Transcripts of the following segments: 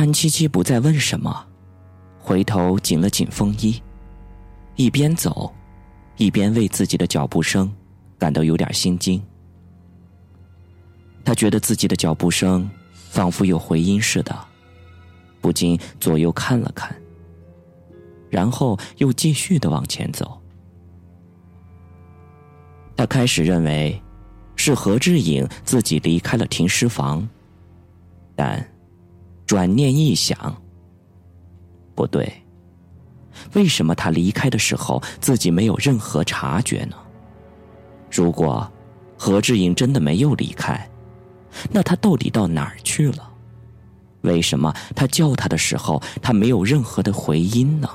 安七七不再问什么，回头紧了紧风衣，一边走，一边为自己的脚步声感到有点心惊。他觉得自己的脚步声仿佛有回音似的，不禁左右看了看，然后又继续的往前走。他开始认为是何志颖自己离开了停尸房，但转念一想，不对，为什么他离开的时候自己没有任何察觉呢？如果何志颖真的没有离开，那他到底到哪儿去了？为什么他叫他的时候，他没有任何的回音呢？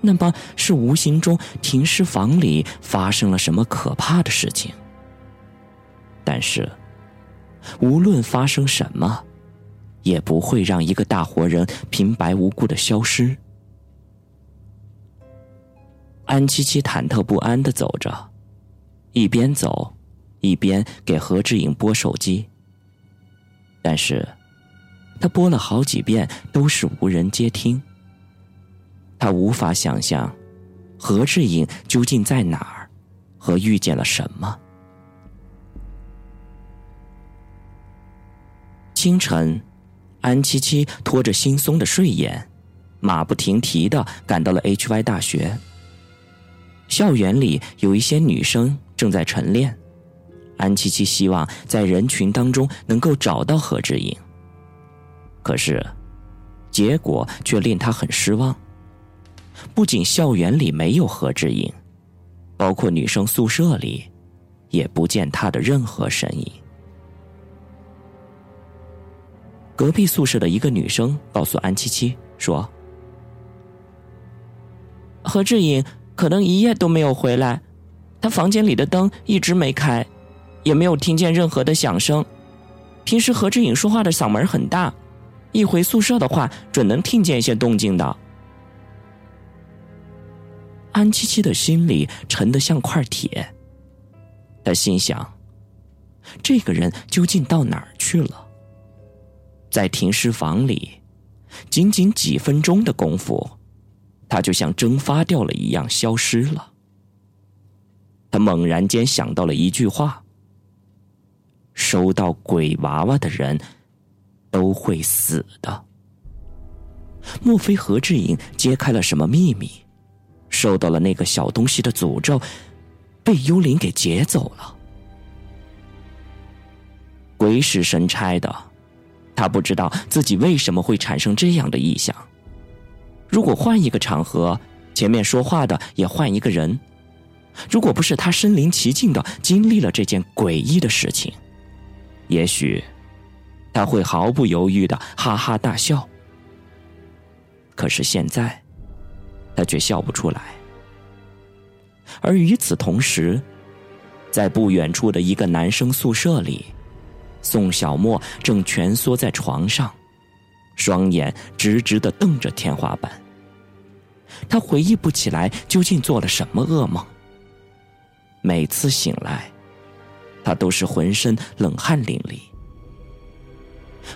那么是无形中停尸房里发生了什么可怕的事情？但是，无论发生什么，也不会让一个大活人平白无故的消失。安七七忐忑不安的走着，一边走。一边给何志颖拨手机，但是，他拨了好几遍都是无人接听。他无法想象，何志颖究竟在哪儿，和遇见了什么。清晨，安七七拖着惺忪的睡眼，马不停蹄的赶到了 HY 大学。校园里有一些女生正在晨练。安七七希望在人群当中能够找到何志颖，可是，结果却令他很失望。不仅校园里没有何志颖，包括女生宿舍里，也不见他的任何身影。隔壁宿舍的一个女生告诉安七七说：“何志颖可能一夜都没有回来，他房间里的灯一直没开。”也没有听见任何的响声。平时何志颖说话的嗓门很大，一回宿舍的话，准能听见一些动静的。安七七的心里沉得像块铁。他心想：这个人究竟到哪儿去了？在停尸房里，仅仅几分钟的功夫，他就像蒸发掉了一样消失了。他猛然间想到了一句话。收到鬼娃娃的人，都会死的。莫非何志颖揭开了什么秘密，受到了那个小东西的诅咒，被幽灵给劫走了？鬼使神差的，他不知道自己为什么会产生这样的意向。如果换一个场合，前面说话的也换一个人，如果不是他身临其境的经历了这件诡异的事情。也许他会毫不犹豫的哈哈大笑，可是现在他却笑不出来。而与此同时，在不远处的一个男生宿舍里，宋小沫正蜷缩在床上，双眼直直的瞪着天花板。他回忆不起来究竟做了什么噩梦。每次醒来。他都是浑身冷汗淋漓。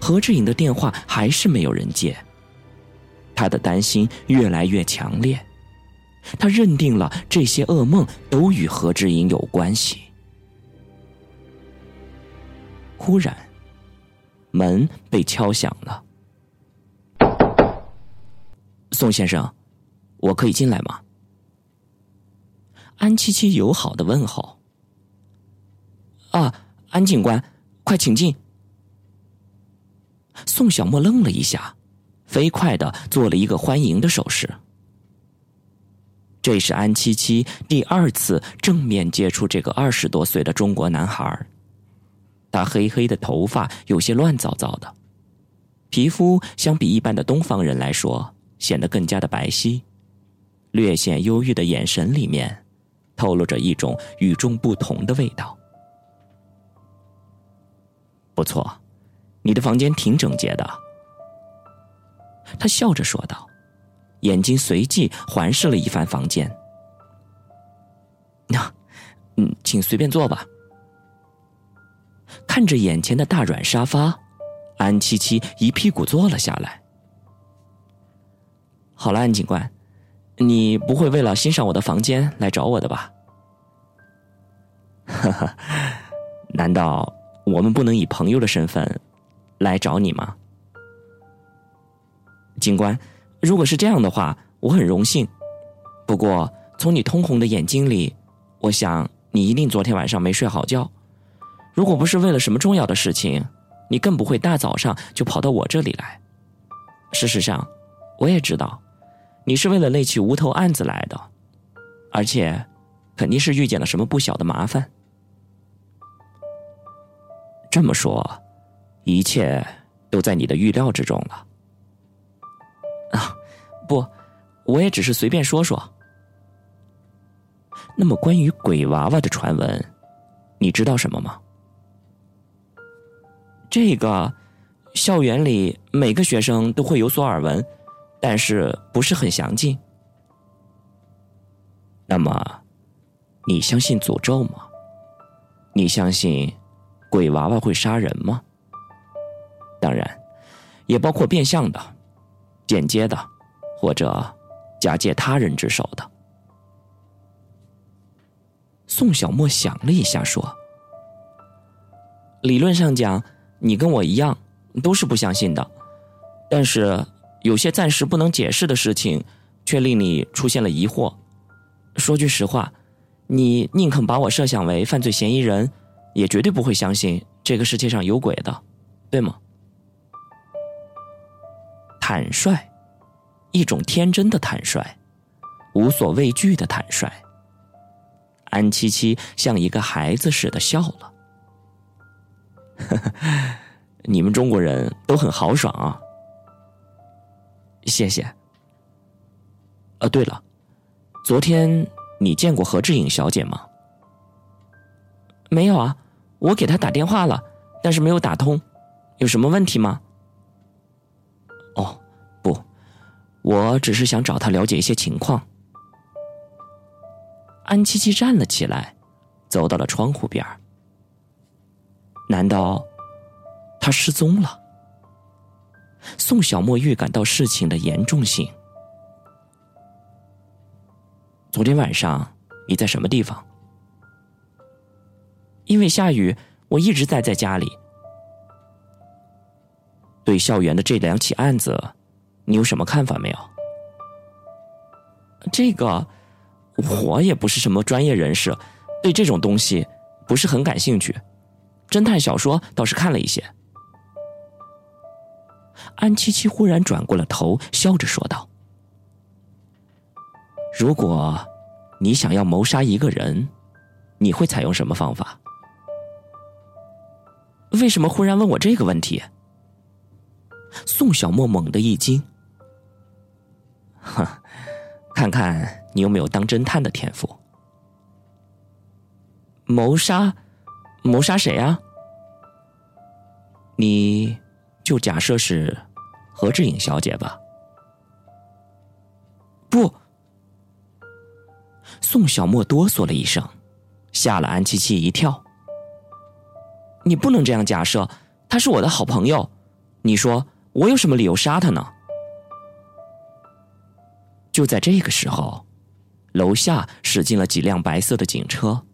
何志颖的电话还是没有人接，他的担心越来越强烈，他认定了这些噩梦都与何志颖有关系。忽然，门被敲响了。宋先生，我可以进来吗？安七七友好的问候。啊，安警官，快请进。宋小沫愣了一下，飞快的做了一个欢迎的手势。这是安七七第二次正面接触这个二十多岁的中国男孩他黑黑的头发有些乱糟糟的，皮肤相比一般的东方人来说显得更加的白皙，略显忧郁的眼神里面透露着一种与众不同的味道。不错，你的房间挺整洁的。他笑着说道，眼睛随即环视了一番房间。那，嗯，请随便坐吧。看着眼前的大软沙发，安七七一屁股坐了下来。好了，安警官，你不会为了欣赏我的房间来找我的吧？哈哈，难道我们不能以朋友的身份来找你吗？警官，如果是这样的话，我很荣幸。不过，从你通红的眼睛里，我想你一定昨天晚上没睡好觉。如果不是为了什么重要的事情，你更不会大早上就跑到我这里来。事实上，我也知道，你是为了那起无头案子来的，而且，肯定是遇见了什么不小的麻烦。这么说，一切都在你的预料之中了。啊，不，我也只是随便说说。那么，关于鬼娃娃的传闻，你知道什么吗？这个，校园里每个学生都会有所耳闻，但是不是很详尽。那么，你相信诅咒吗？你相信鬼娃娃会杀人吗？当然，也包括变相的。间接的，或者假借他人之手的。宋小沫想了一下，说：“理论上讲，你跟我一样，都是不相信的。但是有些暂时不能解释的事情，却令你出现了疑惑。说句实话，你宁肯把我设想为犯罪嫌疑人，也绝对不会相信这个世界上有鬼的，对吗？”坦率，一种天真的坦率，无所畏惧的坦率。安七七像一个孩子似的笑了。呵 呵你们中国人都很豪爽啊！谢谢。呃，对了，昨天你见过何志颖小姐吗？没有啊，我给她打电话了，但是没有打通，有什么问题吗？哦，不，我只是想找他了解一些情况。安七七站了起来，走到了窗户边难道他失踪了？宋小沫预感到事情的严重性。昨天晚上你在什么地方？因为下雨，我一直待在家里。对校园的这两起案子，你有什么看法没有？这个，我也不是什么专业人士，对这种东西不是很感兴趣。侦探小说倒是看了一些。安七七忽然转过了头，笑着说道：“如果你想要谋杀一个人，你会采用什么方法？”为什么忽然问我这个问题？宋小沫猛地一惊，哼，看看你有没有当侦探的天赋。谋杀，谋杀谁啊？你就假设是何志颖小姐吧。不，宋小沫哆嗦了一声，吓了安七七一跳。你不能这样假设，他是我的好朋友。你说。我有什么理由杀他呢？就在这个时候，楼下驶进了几辆白色的警车，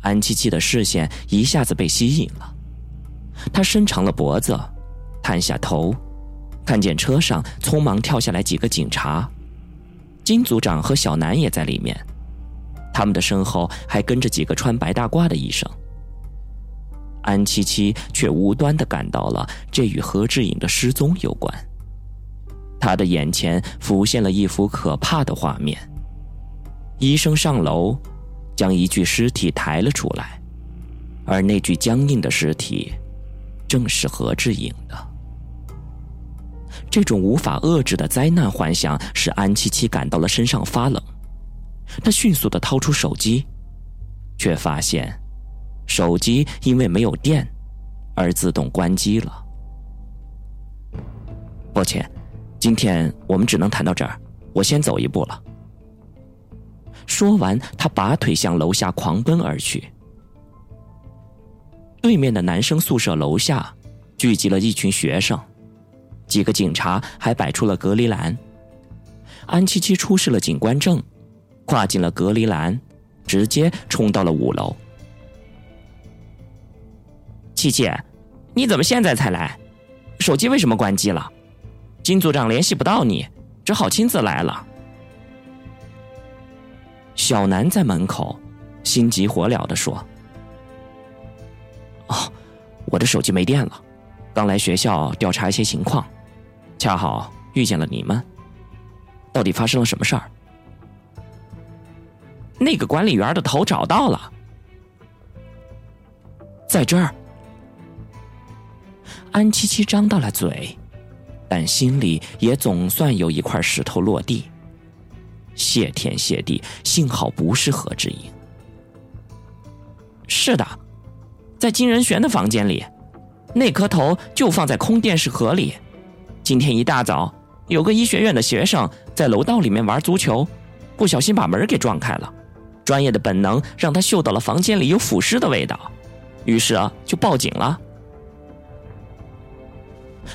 安七七的视线一下子被吸引了。他伸长了脖子，探下头，看见车上匆忙跳下来几个警察，金组长和小南也在里面，他们的身后还跟着几个穿白大褂的医生。安七七却无端的感到了这与何志颖的失踪有关。他的眼前浮现了一幅可怕的画面：医生上楼，将一具尸体抬了出来，而那具僵硬的尸体，正是何志颖的。这种无法遏制的灾难幻想使安七七感到了身上发冷。他迅速的掏出手机，却发现。手机因为没有电，而自动关机了。抱歉，今天我们只能谈到这儿，我先走一步了。说完，他拔腿向楼下狂奔而去。对面的男生宿舍楼下，聚集了一群学生，几个警察还摆出了隔离栏。安七七出示了警官证，跨进了隔离栏，直接冲到了五楼。七七，你怎么现在才来？手机为什么关机了？金组长联系不到你，只好亲自来了。小南在门口，心急火燎的说：“哦，我的手机没电了，刚来学校调查一些情况，恰好遇见了你们。到底发生了什么事儿？”那个管理员的头找到了，在这儿。安七七张大了嘴，但心里也总算有一块石头落地。谢天谢地，幸好不是何志英。是的，在金仁玄的房间里，那颗头就放在空电视盒里。今天一大早，有个医学院的学生在楼道里面玩足球，不小心把门给撞开了。专业的本能让他嗅到了房间里有腐尸的味道，于是啊，就报警了。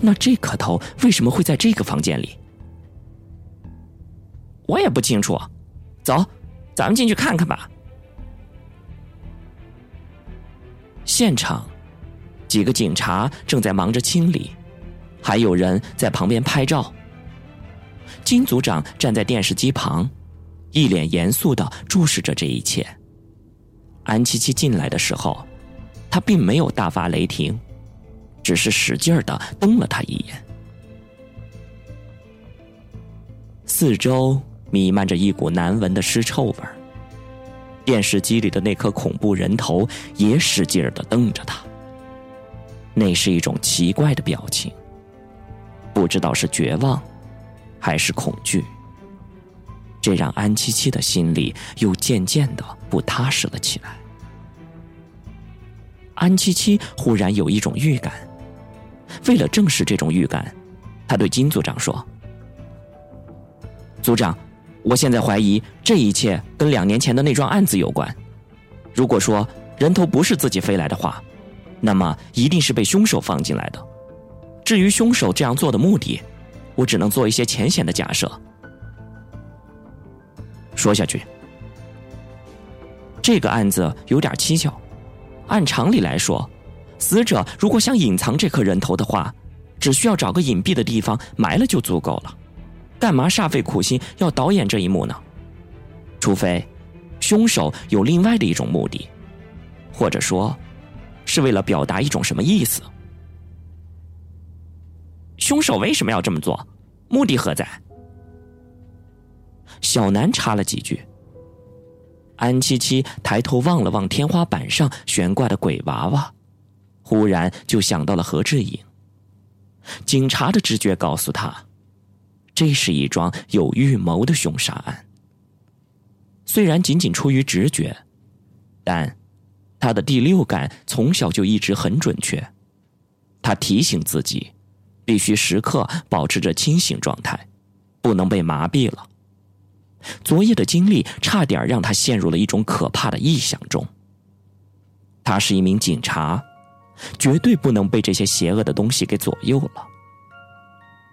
那这颗头为什么会在这个房间里？我也不清楚。走，咱们进去看看吧。现场，几个警察正在忙着清理，还有人在旁边拍照。金组长站在电视机旁，一脸严肃的注视着这一切。安七七进来的时候，他并没有大发雷霆。只是使劲的瞪了他一眼，四周弥漫着一股难闻的尸臭味儿。电视机里的那颗恐怖人头也使劲儿的瞪着他，那是一种奇怪的表情，不知道是绝望还是恐惧。这让安七七的心里又渐渐的不踏实了起来。安七七忽然有一种预感。为了证实这种预感，他对金组长说：“组长，我现在怀疑这一切跟两年前的那桩案子有关。如果说人头不是自己飞来的话，那么一定是被凶手放进来的。至于凶手这样做的目的，我只能做一些浅显的假设。说下去，这个案子有点蹊跷，按常理来说。”死者如果想隐藏这颗人头的话，只需要找个隐蔽的地方埋了就足够了，干嘛煞费苦心要导演这一幕呢？除非，凶手有另外的一种目的，或者说，是为了表达一种什么意思？凶手为什么要这么做？目的何在？小南插了几句。安七七抬头望了望天花板上悬挂的鬼娃娃。忽然就想到了何志颖。警察的直觉告诉他，这是一桩有预谋的凶杀案。虽然仅仅出于直觉，但他的第六感从小就一直很准确。他提醒自己，必须时刻保持着清醒状态，不能被麻痹了。昨夜的经历差点让他陷入了一种可怕的臆想中。他是一名警察。绝对不能被这些邪恶的东西给左右了。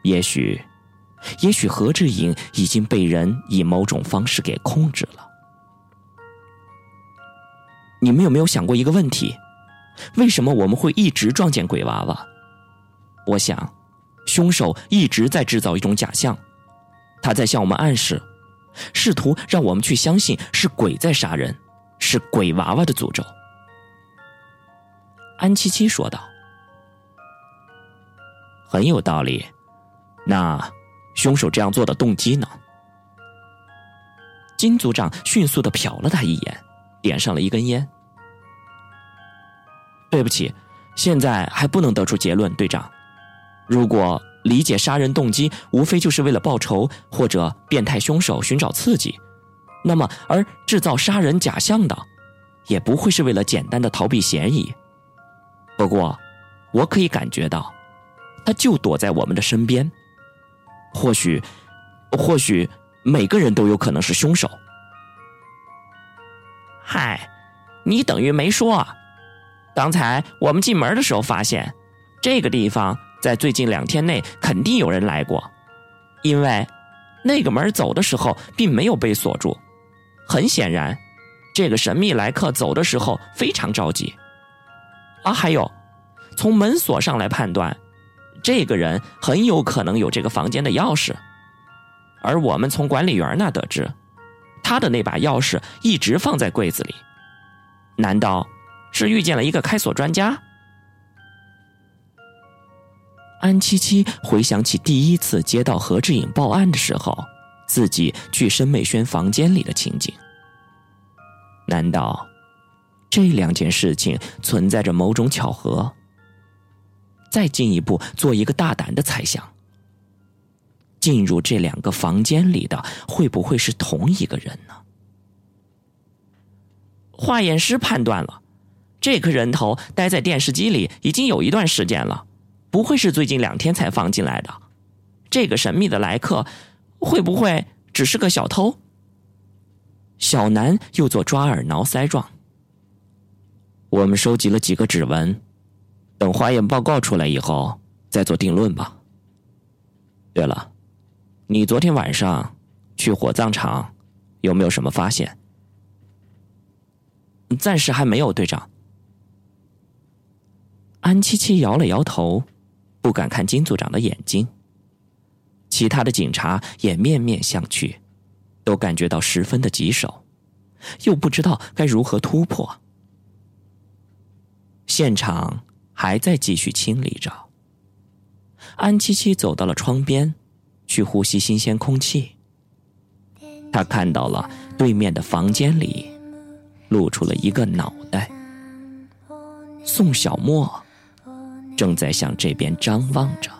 也许，也许何志颖已经被人以某种方式给控制了。你们有没有想过一个问题？为什么我们会一直撞见鬼娃娃？我想，凶手一直在制造一种假象，他在向我们暗示，试图让我们去相信是鬼在杀人，是鬼娃娃的诅咒。安七七说道：“很有道理。那凶手这样做的动机呢？”金组长迅速的瞟了他一眼，点上了一根烟。对不起，现在还不能得出结论，队长。如果理解杀人动机无非就是为了报仇，或者变态凶手寻找刺激，那么而制造杀人假象的，也不会是为了简单的逃避嫌疑。不过，我可以感觉到，他就躲在我们的身边。或许，或许每个人都有可能是凶手。嗨，你等于没说。刚才我们进门的时候发现，这个地方在最近两天内肯定有人来过，因为那个门走的时候并没有被锁住。很显然，这个神秘来客走的时候非常着急。啊，还有，从门锁上来判断，这个人很有可能有这个房间的钥匙。而我们从管理员那得知，他的那把钥匙一直放在柜子里。难道是遇见了一个开锁专家？安七七回想起第一次接到何志颖报案的时候。自己去申美轩房间里的情景，难道这两件事情存在着某种巧合？再进一步做一个大胆的猜想：进入这两个房间里的会不会是同一个人呢？化验师判断了，这颗人头待在电视机里已经有一段时间了，不会是最近两天才放进来的。这个神秘的来客。会不会只是个小偷？小南又做抓耳挠腮状。我们收集了几个指纹，等化验报告出来以后再做定论吧。对了，你昨天晚上去火葬场有没有什么发现？暂时还没有，队长。安七七摇了摇头，不敢看金组长的眼睛。其他的警察也面面相觑，都感觉到十分的棘手，又不知道该如何突破。现场还在继续清理着。安七七走到了窗边去呼吸新鲜空气。他看到了对面的房间里露出了一个脑袋。宋小莫正在向这边张望着。